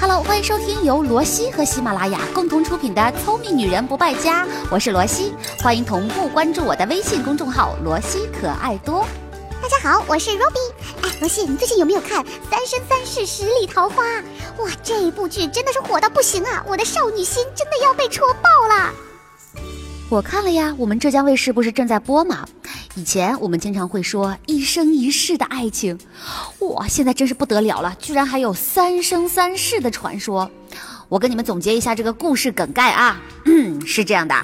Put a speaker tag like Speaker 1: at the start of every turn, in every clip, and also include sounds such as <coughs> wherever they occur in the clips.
Speaker 1: Hello，欢迎收听由罗西和喜马拉雅共同出品的《聪明女人不败家》，我是罗西，欢迎同步关注我的微信公众号“罗西可爱多”。
Speaker 2: 大家好，我是 Ruby。哎，罗西，你最近有没有看《三生三世十里桃花》？哇，这部剧真的是火到不行啊！我的少女心真的要被戳爆了。
Speaker 1: 我看了呀，我们浙江卫视不是正在播吗？以前我们经常会说一生一世的爱情，哇，现在真是不得了了，居然还有三生三世的传说。我跟你们总结一下这个故事梗概啊，嗯 <coughs> 是这样的：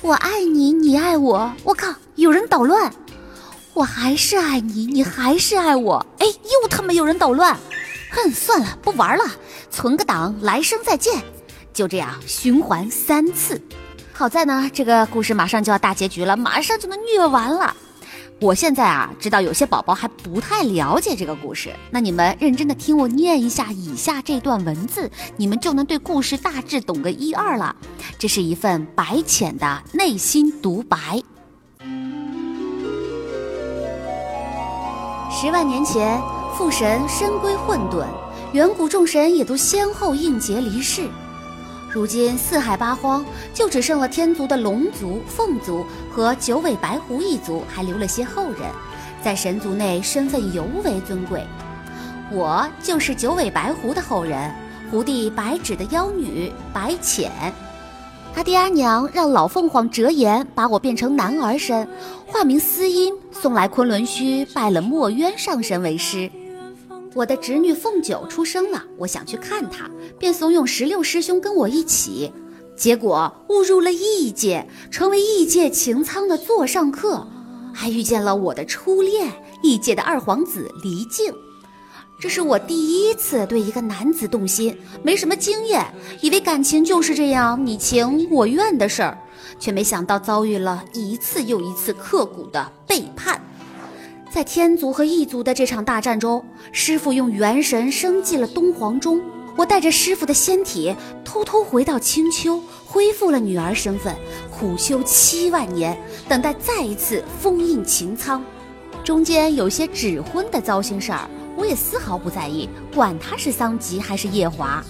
Speaker 1: 我爱你，你爱我，我靠，有人捣乱；我还是爱你，你还是爱我，哎，又他妈有人捣乱。哼，算了，不玩了，存个档，来生再见。就这样循环三次。好在呢，这个故事马上就要大结局了，马上就能虐完了。我现在啊，知道有些宝宝还不太了解这个故事，那你们认真的听我念一下以下这段文字，你们就能对故事大致懂个一二了。这是一份白浅的内心独白。十万年前，父神身归混沌，远古众神也都先后应劫离世。如今四海八荒，就只剩了天族的龙族、凤族和九尾白狐一族还留了些后人，在神族内身份尤为尊贵。我就是九尾白狐的后人，狐帝白芷的妖女白浅。他爹阿娘让老凤凰折颜把我变成男儿身，化名司音，送来昆仑虚拜了墨渊上神为师。我的侄女凤九出生了，我想去看她，便怂恿十六师兄跟我一起，结果误入了异界，成为异界擎苍的座上客，还遇见了我的初恋异界的二皇子黎静。这是我第一次对一个男子动心，没什么经验，以为感情就是这样你情我愿的事儿，却没想到遭遇了一次又一次刻骨的背叛。在天族和异族的这场大战中，师傅用元神升祭了东皇钟。我带着师傅的仙体，偷偷回到青丘，恢复了女儿身份，苦修七万年，等待再一次封印擎苍。中间有些指婚的糟心事儿，我也丝毫不在意，管他是桑吉还是夜华。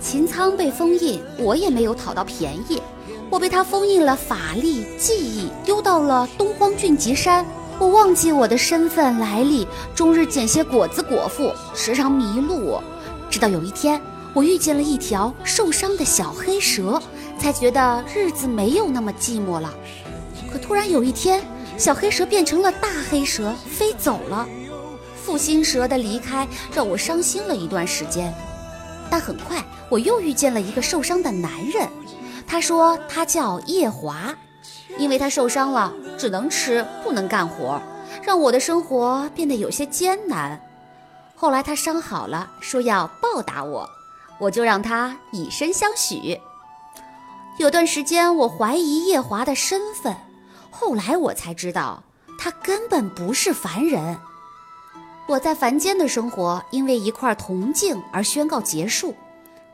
Speaker 1: 擎苍被封印，我也没有讨到便宜，我被他封印了法力、记忆，丢到了东荒俊极山。我忘记我的身份来历，终日捡些果子果腹，时常迷路。直到有一天，我遇见了一条受伤的小黑蛇，才觉得日子没有那么寂寞了。可突然有一天，小黑蛇变成了大黑蛇，飞走了。负心蛇的离开让我伤心了一段时间，但很快我又遇见了一个受伤的男人，他说他叫夜华。因为他受伤了，只能吃不能干活，让我的生活变得有些艰难。后来他伤好了，说要报答我，我就让他以身相许。有段时间我怀疑夜华的身份，后来我才知道他根本不是凡人。我在凡间的生活因为一块铜镜而宣告结束，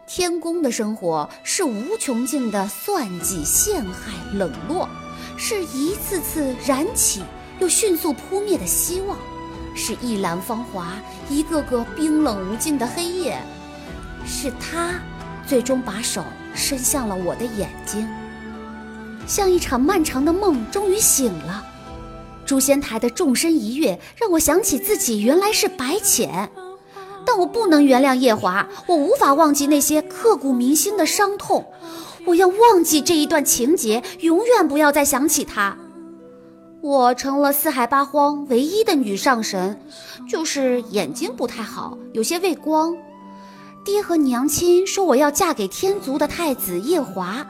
Speaker 1: 天宫的生活是无穷尽的算计、陷害、冷落。是一次次燃起又迅速扑灭的希望，是一览芳华，一个个冰冷无尽的黑夜。是他，最终把手伸向了我的眼睛，像一场漫长的梦终于醒了。诛仙台的纵身一跃，让我想起自己原来是白浅，但我不能原谅夜华，我无法忘记那些刻骨铭心的伤痛。我要忘记这一段情节，永远不要再想起他。我成了四海八荒唯一的女上神，就是眼睛不太好，有些畏光。爹和娘亲说我要嫁给天族的太子夜华，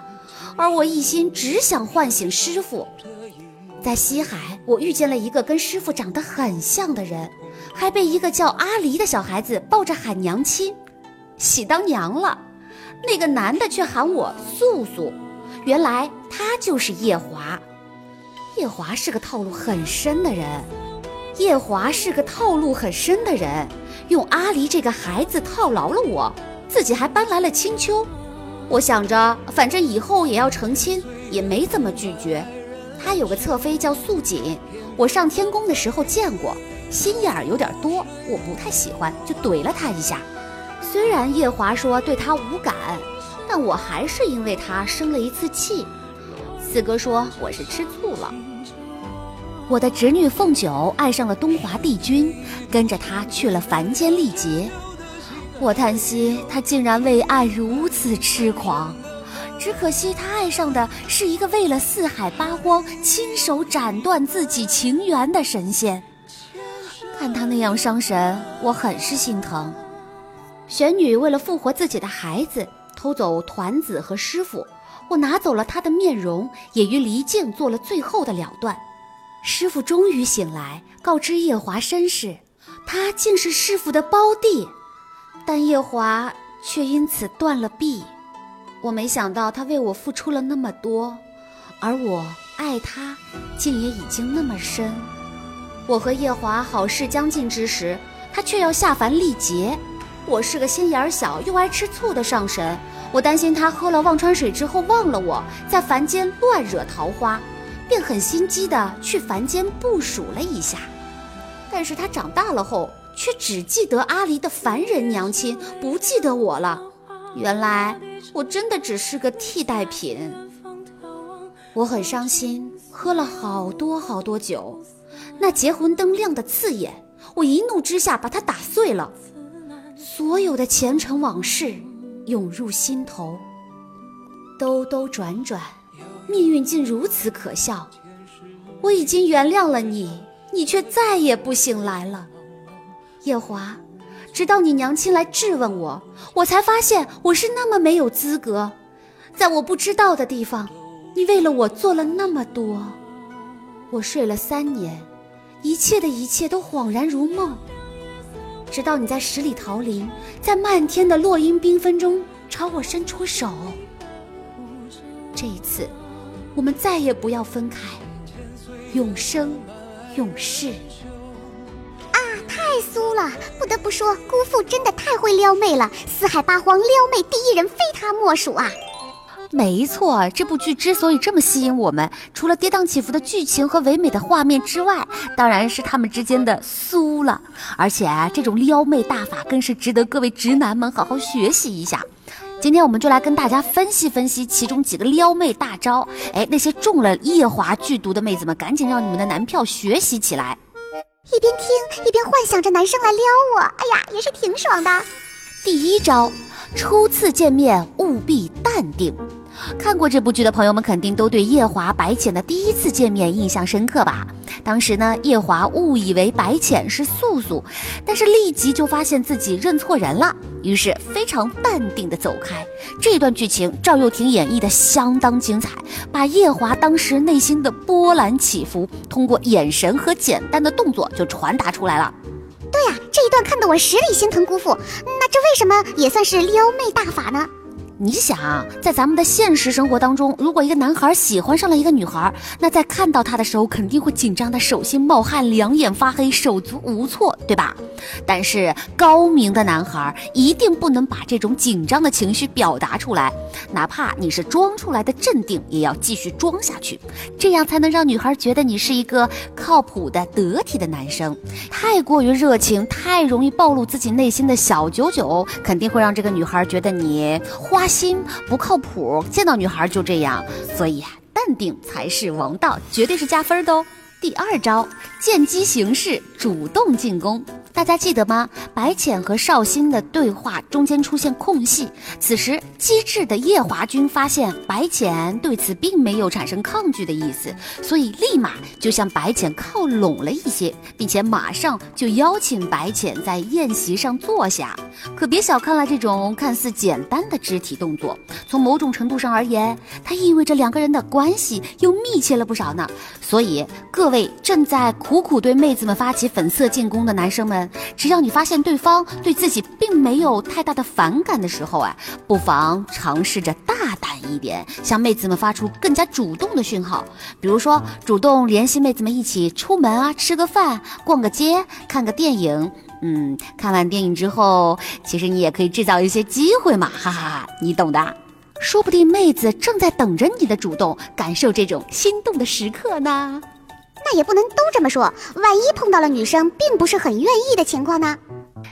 Speaker 1: 而我一心只想唤醒师傅。在西海，我遇见了一个跟师傅长得很像的人，还被一个叫阿离的小孩子抱着喊娘亲，喜当娘了。那个男的却喊我素素，原来他就是夜华。夜华是个套路很深的人，夜华是个套路很深的人，用阿离这个孩子套牢了我，自己还搬来了青丘。我想着，反正以后也要成亲，也没怎么拒绝。他有个侧妃叫素锦，我上天宫的时候见过，心眼儿有点多，我不太喜欢，就怼了他一下。虽然夜华说对他无感，但我还是因为他生了一次气。四哥说我是吃醋了。我的侄女凤九爱上了东华帝君，跟着他去了凡间历劫。我叹息，他竟然为爱如此痴狂。只可惜他爱上的是一个为了四海八荒亲手斩断自己情缘的神仙。看他那样伤神，我很是心疼。玄女为了复活自己的孩子，偷走团子和师傅，我拿走了他的面容，也与离境做了最后的了断。师傅终于醒来，告知夜华身世，他竟是师傅的胞弟，但夜华却因此断了臂。我没想到他为我付出了那么多，而我爱他，竟也已经那么深。我和夜华好事将近之时，他却要下凡历劫。我是个心眼儿小又爱吃醋的上神，我担心他喝了忘川水之后忘了我，在凡间乱惹桃花。便很心机的去凡间部署了一下，但是他长大了后，却只记得阿离的凡人娘亲，不记得我了。原来我真的只是个替代品。我很伤心，喝了好多好多酒，那结魂灯亮的刺眼，我一怒之下把它打碎了，所有的前尘往事涌入心头，兜兜转转。命运竟如此可笑，我已经原谅了你，你却再也不醒来了。夜华，直到你娘亲来质问我，我才发现我是那么没有资格。在我不知道的地方，你为了我做了那么多。我睡了三年，一切的一切都恍然如梦。直到你在十里桃林，在漫天的落英缤纷中朝我伸出手。这一次。我们再也不要分开，永生永世。
Speaker 2: 啊，太酥了！不得不说，姑父真的太会撩妹了，四海八荒撩妹第一人非他莫属啊！
Speaker 1: 没错，这部剧之所以这么吸引我们，除了跌宕起伏的剧情和唯美的画面之外，当然是他们之间的酥了。而且啊，这种撩妹大法更是值得各位直男们好好学习一下。今天我们就来跟大家分析分析其中几个撩妹大招。哎，那些中了夜华剧毒的妹子们，赶紧让你们的男票学习起来！
Speaker 2: 一边听一边幻想着男生来撩我，哎呀，也是挺爽的。
Speaker 1: 第一招，初次见面务必淡定。看过这部剧的朋友们，肯定都对夜华白浅的第一次见面印象深刻吧？当时呢，夜华误以为白浅是素素，但是立即就发现自己认错人了，于是非常淡定的走开。这段剧情赵又廷演绎的相当精彩，把夜华当时内心的波澜起伏，通过眼神和简单的动作就传达出来了。
Speaker 2: 对呀，这一段看得我十里心疼姑父，那这为什么也算是撩妹大法呢？
Speaker 1: 你想，在咱们的现实生活当中，如果一个男孩喜欢上了一个女孩，那在看到她的时候，肯定会紧张的手心冒汗，两眼发黑，手足无措，对吧？但是高明的男孩一定不能把这种紧张的情绪表达出来，哪怕你是装出来的镇定，也要继续装下去，这样才能让女孩觉得你是一个靠谱的、得体的男生。太过于热情，太容易暴露自己内心的小九九，肯定会让这个女孩觉得你花。亲不靠谱，见到女孩就这样，所以淡定才是王道，绝对是加分的哦。第二招，见机行事，主动进攻。大家记得吗？白浅和绍兴的对话中间出现空隙，此时机智的夜华君发现白浅对此并没有产生抗拒的意思，所以立马就向白浅靠拢了一些，并且马上就邀请白浅在宴席上坐下。可别小看了这种看似简单的肢体动作，从某种程度上而言，它意味着两个人的关系又密切了不少呢。所以各位正在苦苦苦对妹子们发起粉色进攻的男生们。只要你发现对方对自己并没有太大的反感的时候啊，不妨尝试着大胆一点，向妹子们发出更加主动的讯号，比如说主动联系妹子们一起出门啊，吃个饭、逛个街、看个电影。嗯，看完电影之后，其实你也可以制造一些机会嘛，哈 <laughs> 哈哈，你懂的。说不定妹子正在等着你的主动，感受这种心动的时刻呢。
Speaker 2: 那也不能都这么说，万一碰到了女生并不是很愿意的情况呢？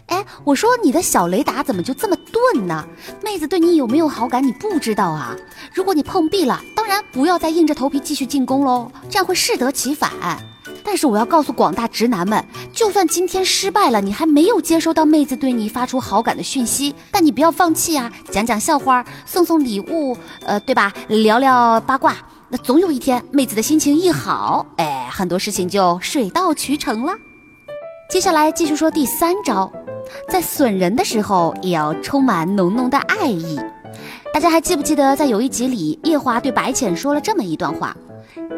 Speaker 1: 哎，我说你的小雷达怎么就这么钝呢？妹子对你有没有好感，你不知道啊？如果你碰壁了，当然不要再硬着头皮继续进攻喽，这样会适得其反。但是我要告诉广大直男们，就算今天失败了，你还没有接收到妹子对你发出好感的讯息，但你不要放弃啊！讲讲笑话，送送礼物，呃，对吧？聊聊八卦，那总有一天妹子的心情一好，哎，很多事情就水到渠成了。接下来继续说第三招，在损人的时候也要充满浓浓的爱意。大家还记不记得，在有一集里，夜华对白浅说了这么一段话。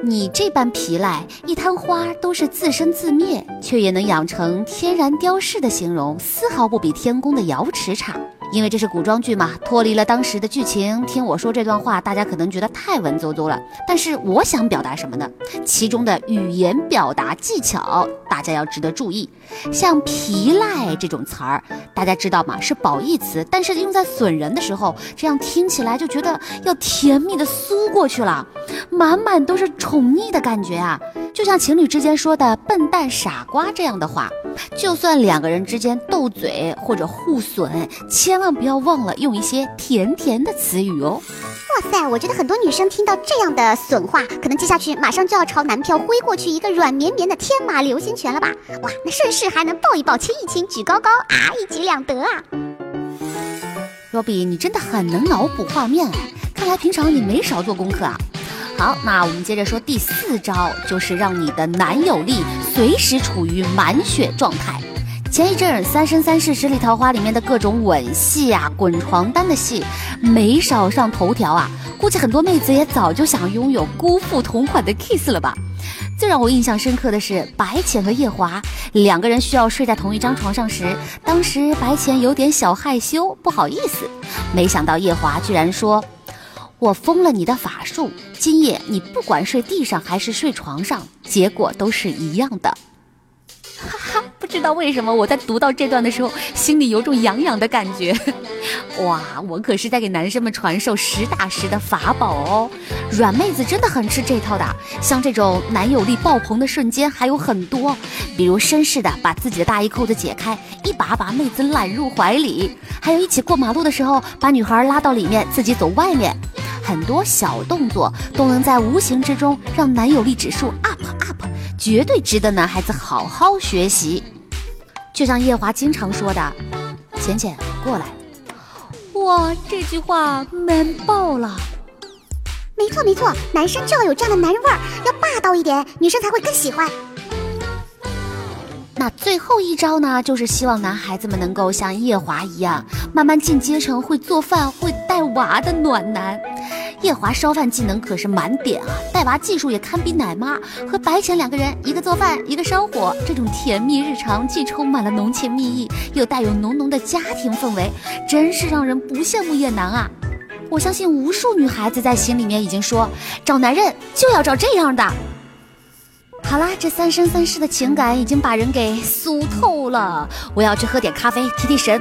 Speaker 1: 你这般皮赖，一滩花都是自生自灭，却也能养成天然雕饰的形容，丝毫不比天宫的瑶池差。因为这是古装剧嘛，脱离了当时的剧情。听我说这段话，大家可能觉得太文绉绉了。但是我想表达什么呢？其中的语言表达技巧，大家要值得注意。像皮赖这种词儿，大家知道吗？是褒义词，但是用在损人的时候，这样听起来就觉得要甜蜜的酥过去了，满满都是宠溺的感觉啊！就像情侣之间说的“笨蛋”“傻瓜”这样的话。就算两个人之间斗嘴或者互损，千万万不要忘了用一些甜甜的词语哦。
Speaker 2: 哇塞，我觉得很多女生听到这样的损话，可能接下去马上就要朝男票挥过去一个软绵绵的天马流星拳了吧？哇，那顺势还能抱一抱、亲一亲、举高高啊，一举两得啊！
Speaker 1: 若比，你真的很能脑补画面哎，看来平常你没少做功课啊。好，那我们接着说第四招，就是让你的男友力随时处于满血状态。前一阵《三生三世十里桃花》里面的各种吻戏啊、滚床单的戏，没少上头条啊。估计很多妹子也早就想拥有姑父同款的 kiss 了吧。最让我印象深刻的是白浅和夜华两个人需要睡在同一张床上时，当时白浅有点小害羞，不好意思，没想到夜华居然说。我封了你的法术，今夜你不管睡地上还是睡床上，结果都是一样的。哈哈，不知道为什么我在读到这段的时候，心里有种痒痒的感觉。<laughs> 哇，我可是在给男生们传授实打实的法宝哦！软妹子真的很吃这套的，像这种男友力爆棚的瞬间还有很多，比如绅士的把自己的大衣扣子解开，一把把妹子揽入怀里；还有一起过马路的时候，把女孩拉到里面，自己走外面。很多小动作都能在无形之中让男友力指数 up up，绝对值得男孩子好好学习。就像夜华经常说的：“浅浅过来。”哇，这句话 man 爆了！
Speaker 2: 没错没错，男生就要有这样的男人味儿，要霸道一点，女生才会更喜欢。
Speaker 1: 那最后一招呢，就是希望男孩子们能够像夜华一样，慢慢进阶成会做饭、会带娃的暖男。夜华烧饭技能可是满点啊，带娃技术也堪比奶妈。和白浅两个人，一个做饭，一个烧火，这种甜蜜日常既充满了浓情蜜意，又带有浓浓的家庭氛围，真是让人不羡慕也难啊！我相信无数女孩子在心里面已经说，找男人就要找这样的。好啦，这三生三世的情感已经把人给酥透了。我要去喝点咖啡提提神。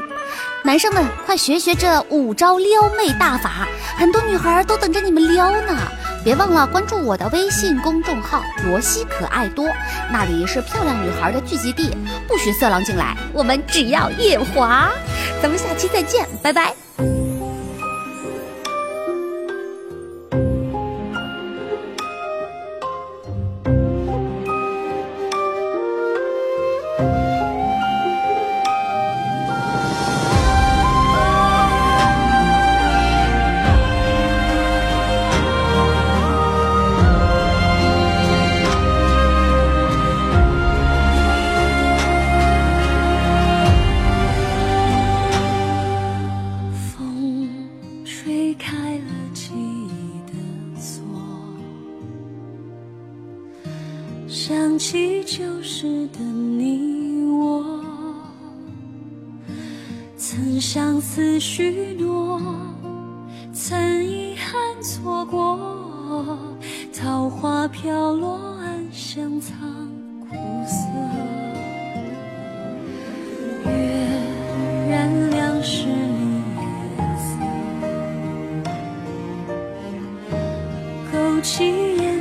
Speaker 1: 男生们，快学学这五招撩妹大法，很多女孩都等着你们撩呢。别忘了关注我的微信公众号“罗西可爱多”，那里是漂亮女孩的聚集地，不许色狼进来，我们只要夜华。咱们下期再见，拜拜。想起旧时的你我，曾相思许诺，曾遗憾错过，桃花飘落，暗香藏苦涩，月染两世离颜色，勾起。